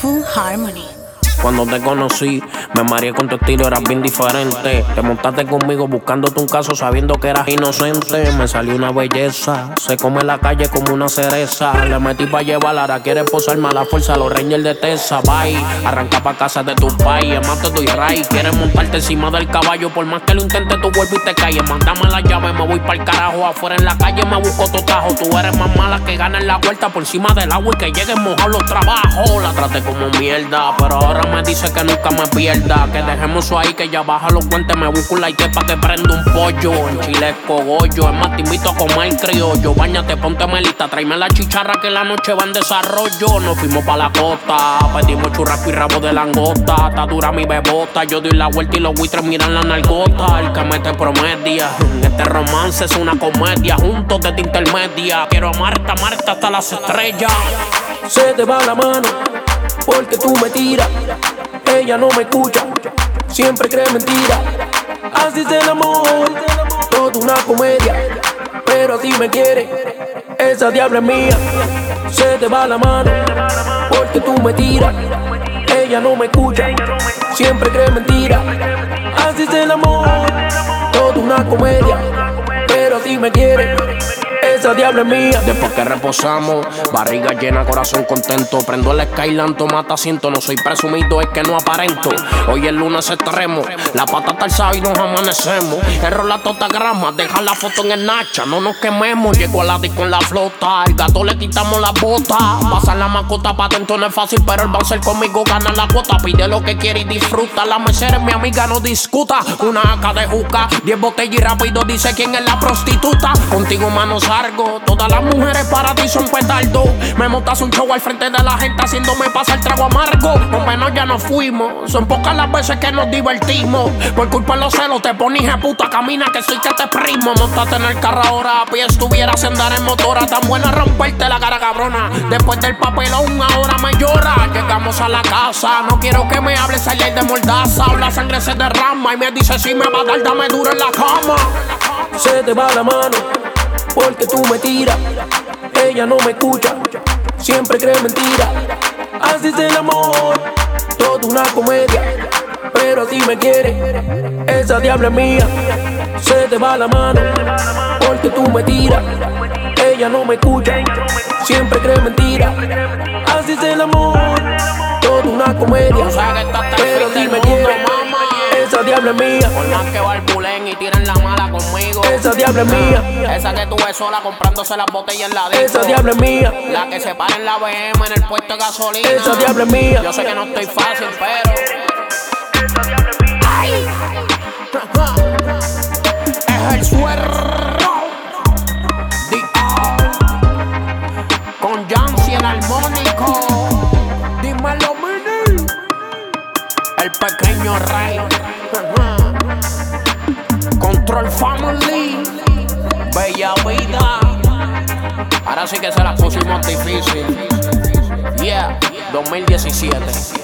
Full harmony. Cuando te conocí, me mareé con tu estilo, eras bien diferente. Te montaste conmigo buscándote un caso sabiendo que eras inocente. Me salió una belleza, se come la calle como una cereza. Le metí pa' llevar, ahora quiere posarme a la fuerza. Los Rangers de Tessa, bye. Arranca pa' casa de tu país, es más te doy ray. Quieres montarte encima del caballo, por más que lo intente, tu vuelvo y te calles. Mándame la llave, me voy pa'l carajo. Afuera en la calle me busco tu tajo. Tú eres más mala que gana en la vuelta por encima del agua y que lleguen mojados los trabajos. La traté como mierda, pero ahora me dice que nunca me pierda. Que dejemos eso ahí, que ya baja los guantes. Me busco un like pa' que prenda un pollo. En Chile es cogollo. Es más, te invito a comer criollo. Báñate, ponte melita. Tráeme la chicharra que la noche va en desarrollo. Nos fuimos pa' la costa. Pedimos churrasco y rabo de langota. Está dura mi bebota. Yo doy la vuelta y los buitres miran la nargota. El que mete promedia. Este romance es una comedia. Juntos desde intermedia. Quiero amarte, amarte hasta las estrellas. Se te va la mano porque tú me tiras. Ella no me escucha, siempre cree mentira. Así es el amor, toda una comedia. Pero a ti me quiere, esa diabla es mía. Se te va la mano porque tú me tiras. Ella no me escucha, siempre cree mentira. Así es el amor, toda una comedia. Pero a ti me quiere esa mía. Después que reposamos, barriga llena, corazón contento. Prendo el Skyland, mata asiento. No soy presumido, es que no aparento. Hoy el lunes extremo, la pata está alzada y nos amanecemos. Error la tota grama, deja la foto en el Nacha, no nos quememos. Llego a la disco con la flota, el gato le quitamos la bota. Pasar la mascota pa' dentro no es fácil, pero el bouncer conmigo gana la cuota. Pide lo que quiere y disfruta. La mesera es mi amiga, no discuta. Una AK de juca, diez botellas y rápido dice quién es la prostituta. Contigo Todas las mujeres para ti son petardo. Me montas un show al frente de la gente haciéndome pasar trago amargo. O menos ya nos fuimos. Son pocas las veces que nos divertimos. Por culpa de los celos te pones a puta camina que soy que te primo. Montate en el carro ahora a pie estuvieras en dar en motora. Tan buena romperte la cara cabrona. Después del papelón ahora me llora. Llegamos a la casa. No quiero que me hables ayer de mordaza. La sangre se derrama y me dice si me va a dar, dame duro en la cama. Se te va la mano porque tú me tiras. Ella no me escucha, siempre cree mentira. Así es el amor, toda una comedia. Pero si me quiere, esa diabla mía. Se te va la mano, porque tú me tiras. Ella no me escucha, siempre cree mentira. Así es el amor, toda una comedia. Pero si me quiere, diabla es mía. Por más que barbulen y tiren la mala conmigo. Esa diabla es mía. Esa que tú ves sola comprándose las botellas en la disco. Esa diabla es mía. La que se para en la BM en el puesto de gasolina. Esa diabla es mía. Yo sé que no estoy fácil, pero. Esa diabla es mía. ¡Ay! Es el suero. El pequeño rey. Control Family. Bella vida. Ahora sí que se la pusimos difícil. Yeah, 2017.